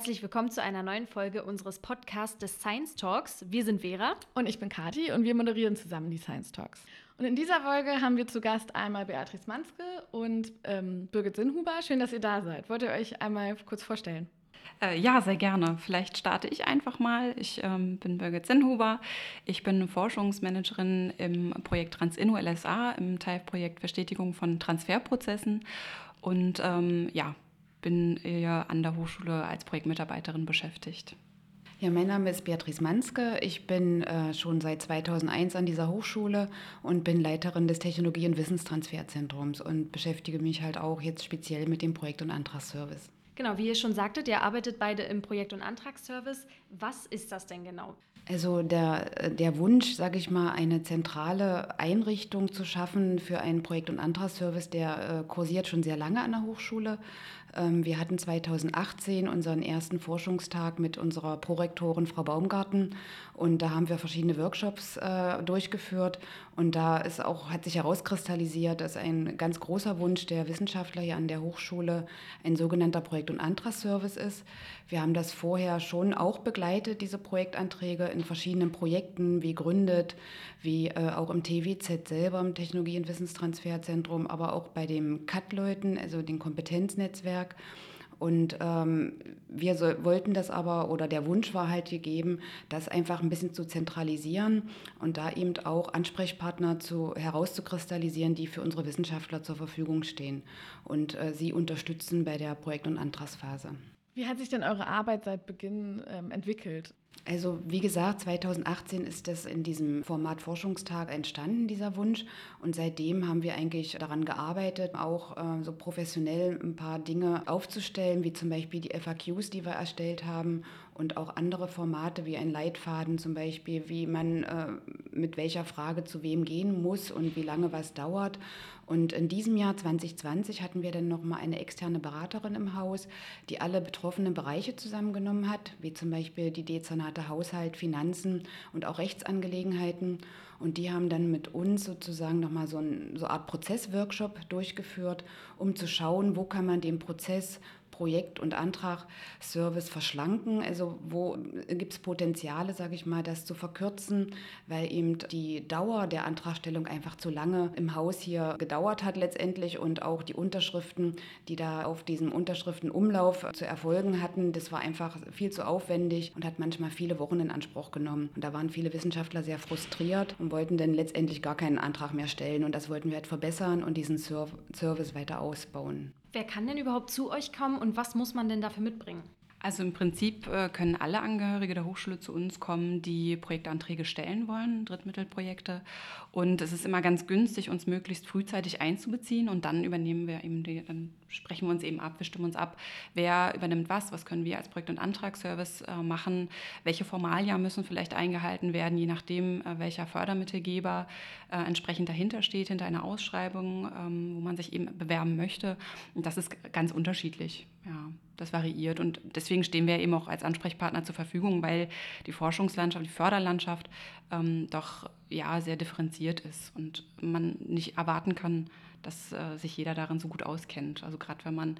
Herzlich willkommen zu einer neuen Folge unseres Podcasts des Science Talks. Wir sind Vera. Und ich bin Kati und wir moderieren zusammen die Science Talks. Und in dieser Folge haben wir zu Gast einmal Beatrice Manske und ähm, Birgit Sinnhuber. Schön, dass ihr da seid. Wollt ihr euch einmal kurz vorstellen? Äh, ja, sehr gerne. Vielleicht starte ich einfach mal. Ich ähm, bin Birgit Sinnhuber. Ich bin Forschungsmanagerin im Projekt TransInno LSA, im Teilprojekt Verstetigung von Transferprozessen. Und ähm, ja, bin hier an der Hochschule als Projektmitarbeiterin beschäftigt. Ja, mein Name ist Beatrice Manske. Ich bin äh, schon seit 2001 an dieser Hochschule und bin Leiterin des Technologie- und Wissenstransferzentrums und beschäftige mich halt auch jetzt speziell mit dem Projekt- und Antragsservice. Genau, wie ihr schon sagtet, ihr arbeitet beide im Projekt- und Antragsservice. Was ist das denn genau? Also der, der Wunsch, sage ich mal, eine zentrale Einrichtung zu schaffen für einen Projekt- und Antragsservice, der äh, kursiert schon sehr lange an der Hochschule. Ähm, wir hatten 2018 unseren ersten Forschungstag mit unserer Prorektorin Frau Baumgarten und da haben wir verschiedene Workshops äh, durchgeführt und da ist auch, hat sich herauskristallisiert, dass ein ganz großer Wunsch der Wissenschaftler hier an der Hochschule ein sogenannter Projekt- und Antragsservice ist. Wir haben das vorher schon auch begleitet, diese Projektanträge in verschiedenen Projekten wie Gründet, wie äh, auch im TWZ selber, im Technologie- und Wissenstransferzentrum, aber auch bei den CAT-Leuten, also den Kompetenznetzwerk. Und ähm, wir so, wollten das aber, oder der Wunsch war halt gegeben, das einfach ein bisschen zu zentralisieren und da eben auch Ansprechpartner zu, herauszukristallisieren, die für unsere Wissenschaftler zur Verfügung stehen und äh, sie unterstützen bei der Projekt- und Antragsphase. Wie hat sich denn eure Arbeit seit Beginn ähm, entwickelt? Also wie gesagt, 2018 ist das in diesem Format Forschungstag entstanden, dieser Wunsch. Und seitdem haben wir eigentlich daran gearbeitet, auch äh, so professionell ein paar Dinge aufzustellen, wie zum Beispiel die FAQs, die wir erstellt haben und auch andere Formate wie ein Leitfaden zum Beispiel, wie man äh, mit welcher Frage zu wem gehen muss und wie lange was dauert. Und in diesem Jahr 2020 hatten wir dann nochmal eine externe Beraterin im Haus, die alle betroffenen Bereiche zusammengenommen hat, wie zum Beispiel die Dezernate Haushalt, Finanzen und auch Rechtsangelegenheiten. Und die haben dann mit uns sozusagen nochmal so, ein, so eine Art Prozessworkshop durchgeführt, um zu schauen, wo kann man den Prozess Projekt- und Antragsservice verschlanken? Also wo gibt es Potenziale, sage ich mal, das zu verkürzen, weil eben die Dauer der Antragstellung einfach zu lange im Haus hier gedauert hat letztendlich und auch die Unterschriften, die da auf diesem Unterschriftenumlauf zu erfolgen hatten, das war einfach viel zu aufwendig und hat manchmal viele Wochen in Anspruch genommen. Und da waren viele Wissenschaftler sehr frustriert und wollten dann letztendlich gar keinen Antrag mehr stellen. Und das wollten wir halt verbessern und diesen Service weiter ausbauen. Wer kann denn überhaupt zu euch kommen und was muss man denn dafür mitbringen? Also im Prinzip äh, können alle Angehörige der Hochschule zu uns kommen, die Projektanträge stellen wollen, Drittmittelprojekte. Und es ist immer ganz günstig, uns möglichst frühzeitig einzubeziehen und dann übernehmen wir eben die, dann sprechen wir uns eben ab, wir stimmen uns ab, wer übernimmt was, was können wir als Projekt- und Antragsservice äh, machen, welche Formalia müssen vielleicht eingehalten werden, je nachdem, äh, welcher Fördermittelgeber entsprechend dahinter steht, hinter einer Ausschreibung, ähm, wo man sich eben bewerben möchte. Und das ist ganz unterschiedlich. Ja, das variiert und deswegen stehen wir eben auch als Ansprechpartner zur Verfügung, weil die Forschungslandschaft, die Förderlandschaft ähm, doch ja sehr differenziert ist und man nicht erwarten kann, dass äh, sich jeder darin so gut auskennt. Also gerade wenn man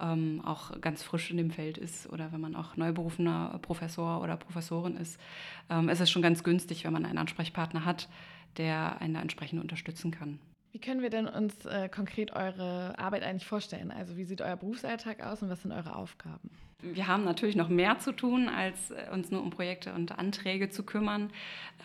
ähm, auch ganz frisch in dem Feld ist oder wenn man auch neuberufener Professor oder Professorin ist, ähm, ist es schon ganz günstig, wenn man einen Ansprechpartner hat, der einen da entsprechend unterstützen kann. Wie können wir denn uns äh, konkret eure Arbeit eigentlich vorstellen? Also wie sieht euer Berufsalltag aus und was sind eure Aufgaben? Wir haben natürlich noch mehr zu tun, als äh, uns nur um Projekte und Anträge zu kümmern.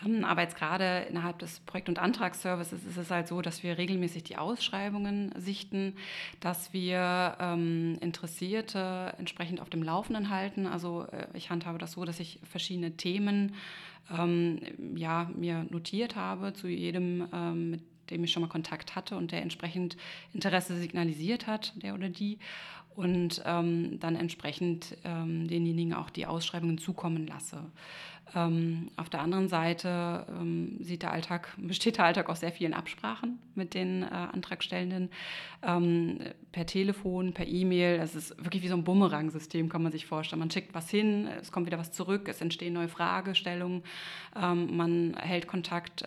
Ähm, aber jetzt gerade innerhalb des Projekt- und Antragsservices ist es halt so, dass wir regelmäßig die Ausschreibungen sichten, dass wir ähm, Interessierte entsprechend auf dem Laufenden halten. Also äh, ich handhabe das so, dass ich verschiedene Themen ähm, ja, mir notiert habe zu jedem ähm, mit dem ich schon mal Kontakt hatte und der entsprechend Interesse signalisiert hat, der oder die. Und ähm, dann entsprechend ähm, denjenigen auch die Ausschreibungen zukommen lasse. Ähm, auf der anderen Seite ähm, sieht der Alltag, besteht der Alltag aus sehr vielen Absprachen mit den äh, Antragstellenden ähm, per Telefon, per E-Mail. Es ist wirklich wie so ein Bumerang-System, kann man sich vorstellen. Man schickt was hin, es kommt wieder was zurück, es entstehen neue Fragestellungen. Ähm, man hält Kontakt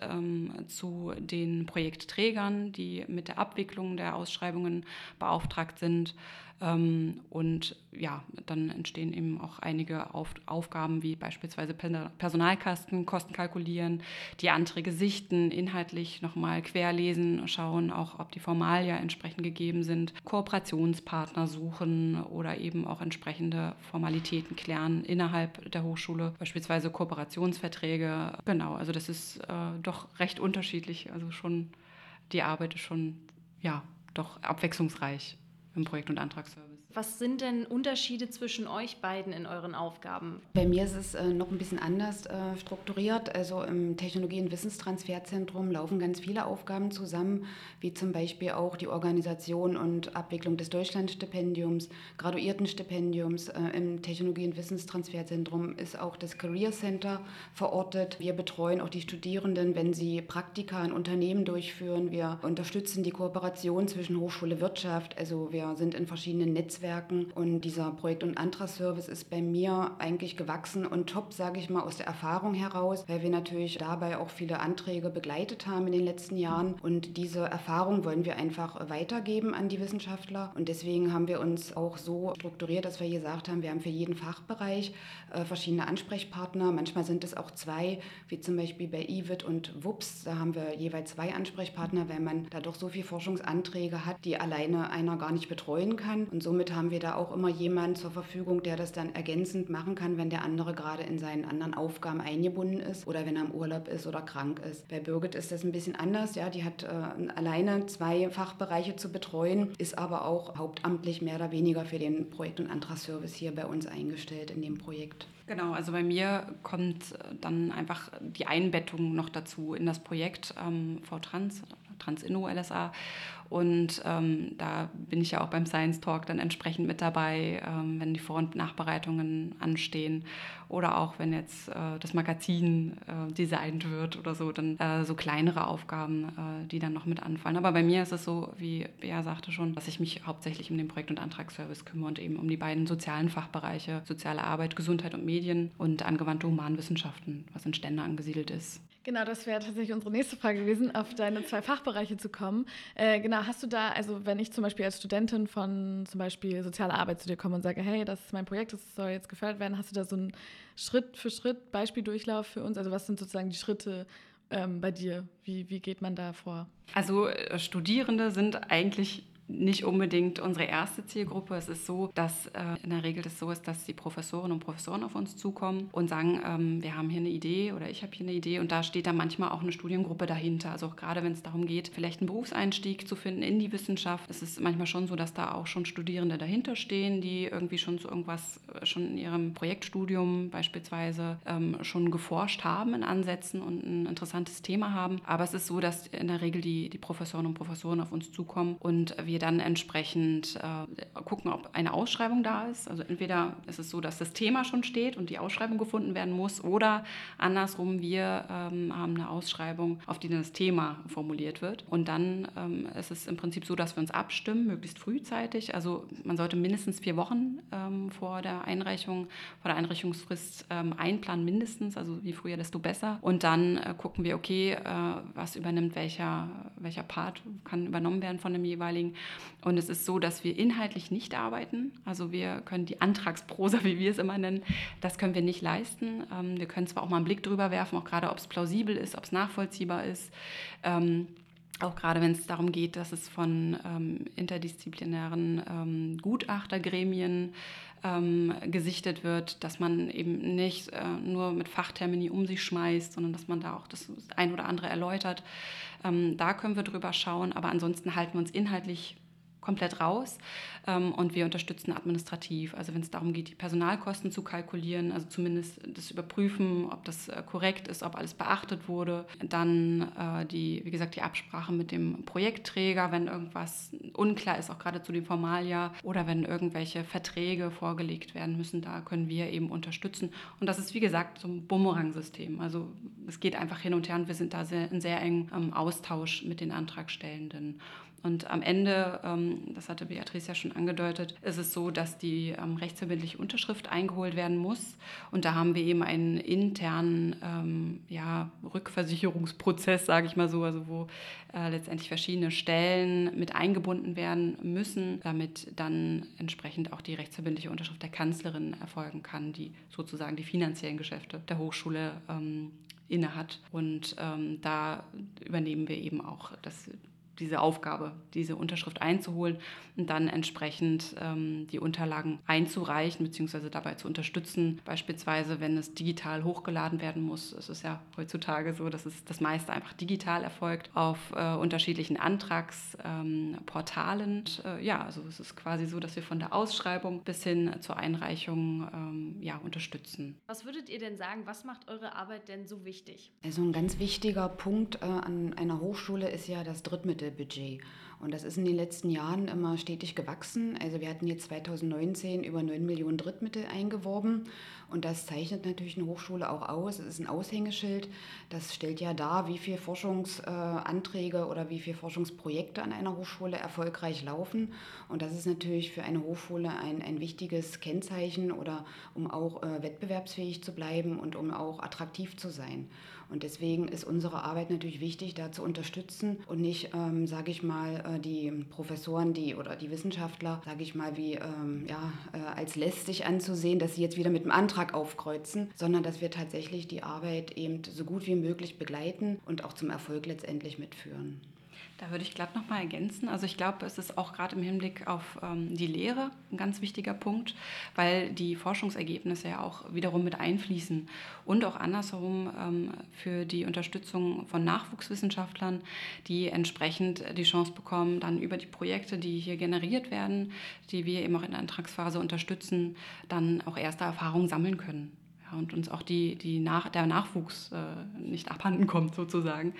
zu den Projektträgern, die mit der Abwicklung der Ausschreibungen beauftragt sind. Ähm, und ja, dann entstehen eben auch einige Auf Aufgaben wie beispielsweise Personalkasten, Kosten kalkulieren, die Anträge sichten, inhaltlich nochmal querlesen, schauen auch, ob die Formalia entsprechend gegeben sind, Kooperationspartner suchen oder eben auch entsprechende Formalitäten klären innerhalb der Hochschule, beispielsweise Kooperationsverträge. Genau, also das ist äh, doch recht unterschiedlich. Also schon, die Arbeit ist schon, ja, doch abwechslungsreich im Projekt- und Antragsservice. Was sind denn Unterschiede zwischen euch beiden in euren Aufgaben? Bei mir ist es äh, noch ein bisschen anders äh, strukturiert. Also im Technologie- und Wissenstransferzentrum laufen ganz viele Aufgaben zusammen, wie zum Beispiel auch die Organisation und Abwicklung des Deutschlandstipendiums, Graduiertenstipendiums. Äh, Im Technologie- und Wissenstransferzentrum ist auch das Career Center verortet. Wir betreuen auch die Studierenden, wenn sie Praktika in Unternehmen durchführen. Wir unterstützen die Kooperation zwischen Hochschule Wirtschaft. Also wir sind in verschiedenen Netzwerken Netzwerken. Und dieser Projekt- und Antragsservice ist bei mir eigentlich gewachsen und top, sage ich mal, aus der Erfahrung heraus, weil wir natürlich dabei auch viele Anträge begleitet haben in den letzten Jahren. Und diese Erfahrung wollen wir einfach weitergeben an die Wissenschaftler. Und deswegen haben wir uns auch so strukturiert, dass wir gesagt haben, wir haben für jeden Fachbereich äh, verschiedene Ansprechpartner. Manchmal sind es auch zwei, wie zum Beispiel bei IWIT und WUPS. Da haben wir jeweils zwei Ansprechpartner, weil man da doch so viele Forschungsanträge hat, die alleine einer gar nicht betreuen kann. Und somit haben wir da auch immer jemanden zur Verfügung, der das dann ergänzend machen kann, wenn der andere gerade in seinen anderen Aufgaben eingebunden ist oder wenn er im Urlaub ist oder krank ist. Bei Birgit ist das ein bisschen anders. Ja, die hat äh, alleine zwei Fachbereiche zu betreuen, ist aber auch hauptamtlich mehr oder weniger für den Projekt- und Antragsservice hier bei uns eingestellt in dem Projekt. Genau, also bei mir kommt dann einfach die Einbettung noch dazu in das Projekt ähm, V-Trans, Transinno LSA. Und ähm, da bin ich ja auch beim Science Talk dann entsprechend mit dabei, ähm, wenn die Vor- und Nachbereitungen anstehen oder auch wenn jetzt äh, das Magazin äh, designt wird oder so, dann äh, so kleinere Aufgaben, äh, die dann noch mit anfallen. Aber bei mir ist es so, wie Bea sagte schon, dass ich mich hauptsächlich um den Projekt- und Antragsservice kümmere und eben um die beiden sozialen Fachbereiche, soziale Arbeit, Gesundheit und Medien und angewandte Humanwissenschaften, was in Stände angesiedelt ist. Genau, das wäre tatsächlich unsere nächste Frage gewesen, auf deine zwei Fachbereiche zu kommen. Äh, genau, hast du da, also wenn ich zum Beispiel als Studentin von zum Beispiel sozialer Arbeit zu dir komme und sage, hey, das ist mein Projekt, das soll jetzt gefördert werden, hast du da so einen Schritt für Schritt Beispieldurchlauf für uns? Also was sind sozusagen die Schritte ähm, bei dir? Wie, wie geht man da vor? Also äh, Studierende sind eigentlich nicht unbedingt unsere erste Zielgruppe. Es ist so, dass äh, in der Regel das so ist, dass die Professorinnen und Professoren auf uns zukommen und sagen, ähm, wir haben hier eine Idee oder ich habe hier eine Idee und da steht dann manchmal auch eine Studiengruppe dahinter. Also auch gerade wenn es darum geht, vielleicht einen Berufseinstieg zu finden in die Wissenschaft, es ist manchmal schon so, dass da auch schon Studierende dahinter stehen, die irgendwie schon zu irgendwas äh, schon in ihrem Projektstudium beispielsweise ähm, schon geforscht haben in Ansätzen und ein interessantes Thema haben. Aber es ist so, dass in der Regel die, die Professorinnen und Professoren auf uns zukommen und wir dann entsprechend äh, gucken, ob eine Ausschreibung da ist. Also entweder ist es so, dass das Thema schon steht und die Ausschreibung gefunden werden muss oder andersrum, wir ähm, haben eine Ausschreibung, auf die das Thema formuliert wird. Und dann ähm, ist es im Prinzip so, dass wir uns abstimmen, möglichst frühzeitig. Also man sollte mindestens vier Wochen ähm, vor der Einreichung, vor der Einreichungsfrist ähm, einplanen, mindestens, also je früher, desto besser. Und dann äh, gucken wir, okay, äh, was übernimmt welcher, welcher Part kann übernommen werden von dem jeweiligen. Und es ist so, dass wir inhaltlich nicht arbeiten. Also wir können die Antragsprosa, wie wir es immer nennen, das können wir nicht leisten. Ähm, wir können zwar auch mal einen Blick drüber werfen, auch gerade ob es plausibel ist, ob es nachvollziehbar ist. Ähm, auch gerade wenn es darum geht, dass es von ähm, interdisziplinären Gutachtergremien ähm, gesichtet wird, dass man eben nicht äh, nur mit Fachtermini um sich schmeißt, sondern dass man da auch das ein oder andere erläutert. Ähm, da können wir drüber schauen, aber ansonsten halten wir uns inhaltlich komplett raus ähm, und wir unterstützen administrativ. Also wenn es darum geht, die Personalkosten zu kalkulieren, also zumindest das Überprüfen, ob das äh, korrekt ist, ob alles beachtet wurde. Dann äh, die, wie gesagt, die Absprache mit dem Projektträger, wenn irgendwas unklar ist, auch gerade zu dem Formaljahr oder wenn irgendwelche Verträge vorgelegt werden müssen, da können wir eben unterstützen. Und das ist, wie gesagt, so ein Bumerang-System. Also es geht einfach hin und her und wir sind da sehr, in sehr engem ähm, Austausch mit den Antragstellenden. Und am Ende, ähm, das hatte Beatrice ja schon angedeutet, ist es so, dass die ähm, rechtsverbindliche Unterschrift eingeholt werden muss. Und da haben wir eben einen internen ähm, ja, Rückversicherungsprozess, sage ich mal so, also wo äh, letztendlich verschiedene Stellen mit eingebunden werden müssen, damit dann entsprechend auch die rechtsverbindliche Unterschrift der Kanzlerin erfolgen kann, die sozusagen die finanziellen Geschäfte der Hochschule ähm, innehat. Und ähm, da übernehmen wir eben auch das diese Aufgabe, diese Unterschrift einzuholen und dann entsprechend ähm, die Unterlagen einzureichen bzw. dabei zu unterstützen. Beispielsweise, wenn es digital hochgeladen werden muss. Es ist ja heutzutage so, dass es das meiste einfach digital erfolgt auf äh, unterschiedlichen Antragsportalen. Ähm, äh, ja, also es ist quasi so, dass wir von der Ausschreibung bis hin zur Einreichung ähm, ja, unterstützen. Was würdet ihr denn sagen, was macht eure Arbeit denn so wichtig? Also ein ganz wichtiger Punkt äh, an einer Hochschule ist ja das Drittmittel. Budget. Und das ist in den letzten Jahren immer stetig gewachsen. Also wir hatten jetzt 2019 über 9 Millionen Drittmittel eingeworben. Und das zeichnet natürlich eine Hochschule auch aus. Es ist ein Aushängeschild. Das stellt ja dar, wie viele Forschungsanträge oder wie viele Forschungsprojekte an einer Hochschule erfolgreich laufen. Und das ist natürlich für eine Hochschule ein, ein wichtiges Kennzeichen oder um auch äh, wettbewerbsfähig zu bleiben und um auch attraktiv zu sein. Und deswegen ist unsere Arbeit natürlich wichtig, da zu unterstützen und nicht, ähm, sage ich mal, äh, die Professoren die, oder die Wissenschaftler, sage ich mal, wie ähm, ja, äh, als lästig anzusehen, dass sie jetzt wieder mit dem Antrag aufkreuzen, sondern dass wir tatsächlich die Arbeit eben so gut wie möglich begleiten und auch zum Erfolg letztendlich mitführen. Da würde ich glatt noch mal ergänzen. Also ich glaube, es ist auch gerade im Hinblick auf ähm, die Lehre ein ganz wichtiger Punkt, weil die Forschungsergebnisse ja auch wiederum mit einfließen und auch andersherum ähm, für die Unterstützung von Nachwuchswissenschaftlern, die entsprechend die Chance bekommen, dann über die Projekte, die hier generiert werden, die wir eben auch in der Antragsphase unterstützen, dann auch erste Erfahrungen sammeln können und uns auch die, die nach, der Nachwuchs äh, nicht abhanden kommt sozusagen.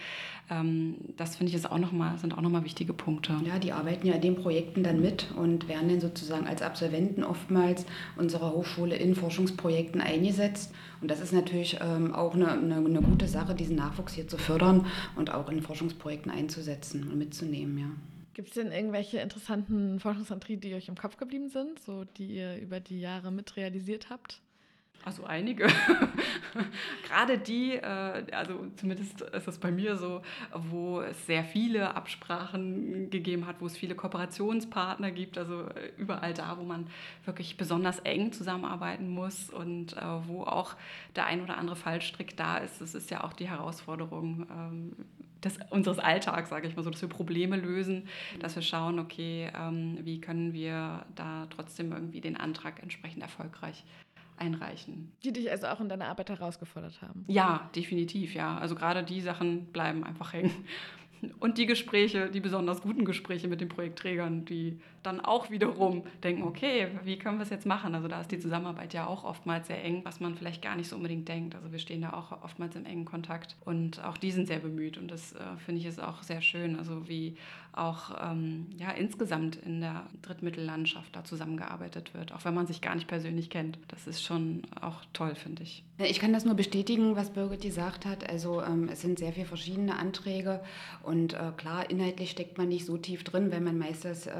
Ähm, das finde ich ist auch noch mal, sind auch nochmal wichtige Punkte. Ja, die arbeiten ja in den Projekten dann mit und werden dann sozusagen als Absolventen oftmals unserer Hochschule in Forschungsprojekten eingesetzt. Und das ist natürlich ähm, auch eine, eine, eine, gute Sache, diesen Nachwuchs hier zu fördern und auch in Forschungsprojekten einzusetzen und mitzunehmen, ja. Gibt es denn irgendwelche interessanten Forschungsanträge, die euch im Kopf geblieben sind, so die ihr über die Jahre mitrealisiert habt? Also einige. Gerade die, äh, also zumindest ist es bei mir so, wo es sehr viele Absprachen gegeben hat, wo es viele Kooperationspartner gibt, also äh, überall da, wo man wirklich besonders eng zusammenarbeiten muss und äh, wo auch der ein oder andere Fallstrick da ist. Das ist ja auch die Herausforderung ähm, des, unseres Alltags, sage ich mal so, dass wir Probleme lösen, dass wir schauen, okay, ähm, wie können wir da trotzdem irgendwie den Antrag entsprechend erfolgreich einreichen. Die dich also auch in deiner Arbeit herausgefordert haben? Ja, definitiv, ja. Also gerade die Sachen bleiben einfach hängen. Und die Gespräche, die besonders guten Gespräche mit den Projektträgern, die dann auch wiederum denken, okay, wie können wir es jetzt machen? Also da ist die Zusammenarbeit ja auch oftmals sehr eng, was man vielleicht gar nicht so unbedingt denkt. Also wir stehen da auch oftmals im engen Kontakt und auch die sind sehr bemüht und das äh, finde ich ist auch sehr schön. Also wie auch ähm, ja, insgesamt in der Drittmittellandschaft da zusammengearbeitet wird, auch wenn man sich gar nicht persönlich kennt. Das ist schon auch toll, finde ich. Ich kann das nur bestätigen, was Birgit gesagt hat. Also ähm, es sind sehr viele verschiedene Anträge und äh, klar, inhaltlich steckt man nicht so tief drin, wenn man meistens äh,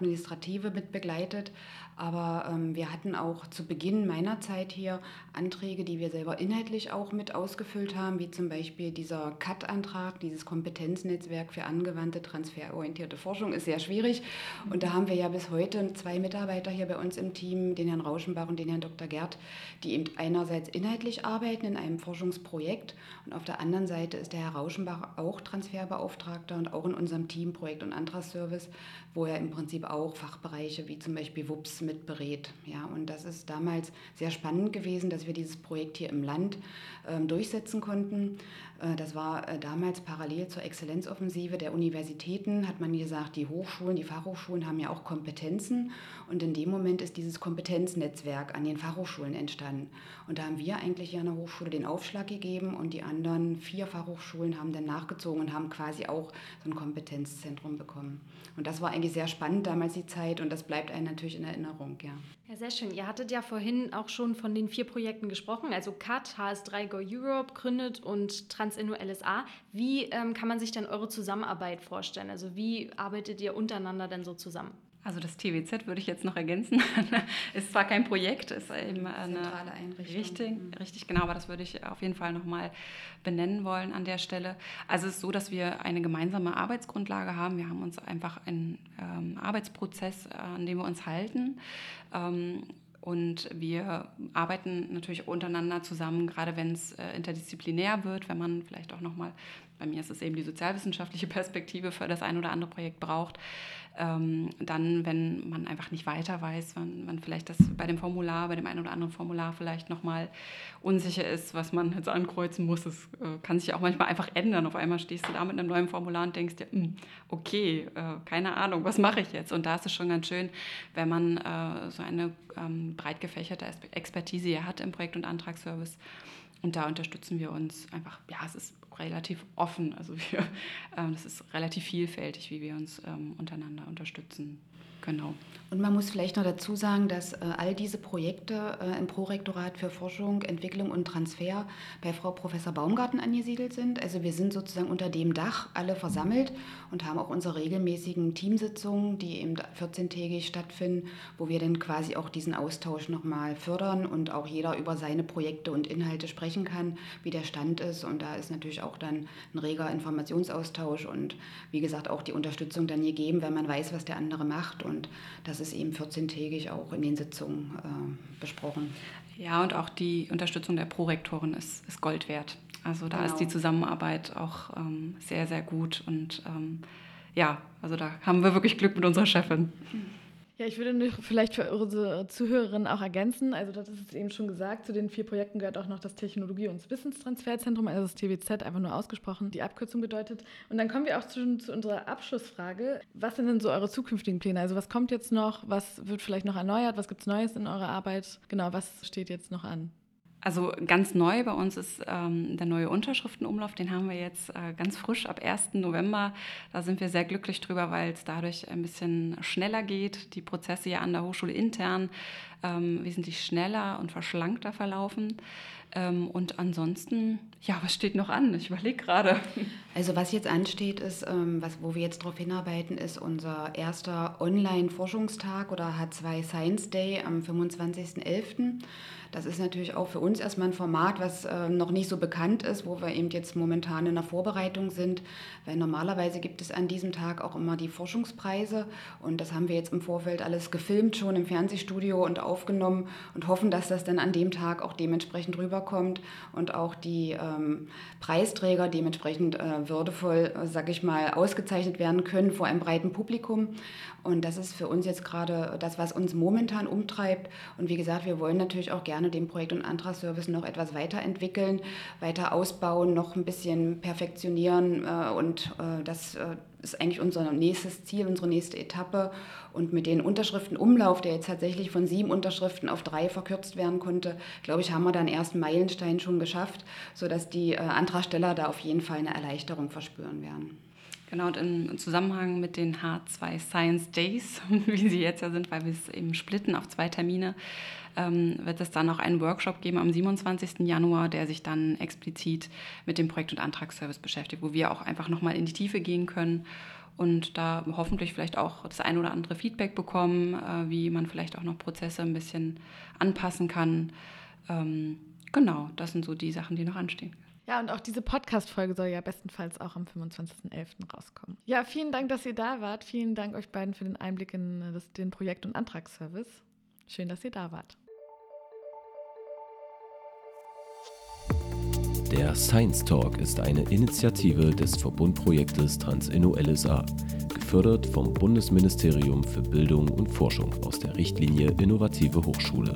Administrative mit begleitet. Aber ähm, wir hatten auch zu Beginn meiner Zeit hier Anträge, die wir selber inhaltlich auch mit ausgefüllt haben, wie zum Beispiel dieser CAT-Antrag, dieses Kompetenznetzwerk für angewandte transferorientierte Forschung, ist sehr schwierig. Und da haben wir ja bis heute zwei Mitarbeiter hier bei uns im Team, den Herrn Rauschenbach und den Herrn Dr. Gerd, die eben einerseits inhaltlich arbeiten in einem Forschungsprojekt und auf der anderen Seite ist der Herr Rauschenbach auch Transferbeauftragter und auch in unserem Team Projekt- und Antragsservice, wo er im Prinzip auch Fachbereiche wie zum Beispiel WUPS mit berät. Ja, und das ist damals sehr spannend gewesen, dass wir dieses Projekt hier im Land ähm, durchsetzen konnten. Äh, das war äh, damals parallel zur Exzellenzoffensive der Universitäten hat man gesagt, die Hochschulen, die Fachhochschulen haben ja auch Kompetenzen. Und in dem Moment ist dieses Kompetenznetzwerk an den Fachhochschulen entstanden. Und da haben wir eigentlich ja an der Hochschule den Aufschlag gegeben und die anderen vier Fachhochschulen haben dann nachgezogen und haben quasi auch so ein Kompetenzzentrum bekommen. Und das war eigentlich sehr spannend damals die Zeit und das bleibt einem natürlich in Erinnerung, ja. Ja, sehr schön. Ihr hattet ja vorhin auch schon von den vier Projekten gesprochen, also CAT, HS3 Go Europe, Gründet und TransInno LSA. Wie ähm, kann man sich denn eure Zusammenarbeit vorstellen? Also wie arbeitet ihr untereinander denn so zusammen? Also das TWZ würde ich jetzt noch ergänzen. ist zwar kein Projekt, ist eben eine zentrale Einrichtung. Richtig, mhm. richtig, genau, aber das würde ich auf jeden Fall nochmal benennen wollen an der Stelle. Also es ist so, dass wir eine gemeinsame Arbeitsgrundlage haben. Wir haben uns einfach einen ähm, Arbeitsprozess, äh, an dem wir uns halten. Ähm, und wir arbeiten natürlich untereinander zusammen, gerade wenn es äh, interdisziplinär wird, wenn man vielleicht auch nochmal, bei mir ist es eben die sozialwissenschaftliche Perspektive für das ein oder andere Projekt braucht, ähm, dann, wenn man einfach nicht weiter weiß, wenn man vielleicht das bei dem Formular, bei dem einen oder anderen Formular vielleicht nochmal unsicher ist, was man jetzt ankreuzen muss. Das äh, kann sich auch manchmal einfach ändern. Auf einmal stehst du da mit einem neuen Formular und denkst dir, hm, okay, äh, keine Ahnung, was mache ich jetzt? Und da ist es schon ganz schön, wenn man äh, so eine ähm, breit gefächerte Expertise hat im Projekt- und Antragsservice. Und da unterstützen wir uns einfach, ja, es ist relativ offen. Also wir, ähm, das ist relativ vielfältig, wie wir uns ähm, untereinander unterstützen. Genau. Und man muss vielleicht noch dazu sagen, dass äh, all diese Projekte äh, im Prorektorat für Forschung, Entwicklung und Transfer bei Frau Professor Baumgarten angesiedelt sind. Also wir sind sozusagen unter dem Dach alle versammelt und haben auch unsere regelmäßigen Teamsitzungen, die eben 14-tägig stattfinden, wo wir dann quasi auch diesen Austausch nochmal fördern und auch jeder über seine Projekte und Inhalte sprechen kann, wie der Stand ist. Und da ist natürlich auch dann ein reger Informationsaustausch und wie gesagt auch die Unterstützung dann gegeben, wenn man weiß, was der andere macht. Und das ist eben 14-tägig auch in den Sitzungen äh, besprochen. Ja, und auch die Unterstützung der Prorektoren ist, ist Gold wert. Also da genau. ist die Zusammenarbeit auch ähm, sehr, sehr gut. Und ähm, ja, also da haben wir wirklich Glück mit unserer Chefin. Ja, ich würde vielleicht für unsere Zuhörerinnen auch ergänzen, also das ist eben schon gesagt, zu den vier Projekten gehört auch noch das Technologie- und Wissenstransferzentrum, also das TWZ, einfach nur ausgesprochen, die Abkürzung bedeutet. Und dann kommen wir auch zu, zu unserer Abschlussfrage. Was sind denn so eure zukünftigen Pläne? Also was kommt jetzt noch? Was wird vielleicht noch erneuert? Was gibt es Neues in eurer Arbeit? Genau, was steht jetzt noch an? Also ganz neu bei uns ist ähm, der neue Unterschriftenumlauf, den haben wir jetzt äh, ganz frisch ab 1. November. Da sind wir sehr glücklich drüber, weil es dadurch ein bisschen schneller geht. Die Prozesse ja an der Hochschule intern ähm, wesentlich schneller und verschlankter verlaufen. Ähm, und ansonsten, ja, was steht noch an? Ich überlege gerade. Also was jetzt ansteht, ist, ähm, was, wo wir jetzt darauf hinarbeiten, ist unser erster Online-Forschungstag oder H2 Science Day am 25.11. Das ist natürlich auch für uns erstmal ein Format, was äh, noch nicht so bekannt ist, wo wir eben jetzt momentan in der Vorbereitung sind, weil normalerweise gibt es an diesem Tag auch immer die Forschungspreise und das haben wir jetzt im Vorfeld alles gefilmt schon im Fernsehstudio und aufgenommen und hoffen, dass das dann an dem Tag auch dementsprechend rüberkommt und auch die ähm, Preisträger dementsprechend äh, würdevoll, äh, sag ich mal, ausgezeichnet werden können vor einem breiten Publikum. Und das ist für uns jetzt gerade das, was uns momentan umtreibt. Und wie gesagt, wir wollen natürlich auch gerne den Projekt- und Antragsservice noch etwas weiterentwickeln, weiter ausbauen, noch ein bisschen perfektionieren. Äh, und äh, das äh, ist eigentlich unser nächstes Ziel, unsere nächste Etappe. Und mit den Unterschriftenumlauf, der jetzt tatsächlich von sieben Unterschriften auf drei verkürzt werden konnte, glaube ich, haben wir dann ersten Meilenstein schon geschafft, sodass die Antragsteller da auf jeden Fall eine Erleichterung verspüren werden. Genau, und im Zusammenhang mit den H2 Science Days, wie sie jetzt ja sind, weil wir es eben splitten auf zwei Termine, ähm, wird es dann noch einen Workshop geben am 27. Januar, der sich dann explizit mit dem Projekt- und Antragsservice beschäftigt, wo wir auch einfach nochmal in die Tiefe gehen können und da hoffentlich vielleicht auch das ein oder andere Feedback bekommen, äh, wie man vielleicht auch noch Prozesse ein bisschen anpassen kann. Ähm, genau, das sind so die Sachen, die noch anstehen. Ja, und auch diese Podcast-Folge soll ja bestenfalls auch am 25.11. rauskommen. Ja, vielen Dank, dass ihr da wart. Vielen Dank euch beiden für den Einblick in das, den Projekt- und Antragsservice. Schön, dass ihr da wart. Der Science Talk ist eine Initiative des Verbundprojektes TransInno LSA, gefördert vom Bundesministerium für Bildung und Forschung aus der Richtlinie Innovative Hochschule.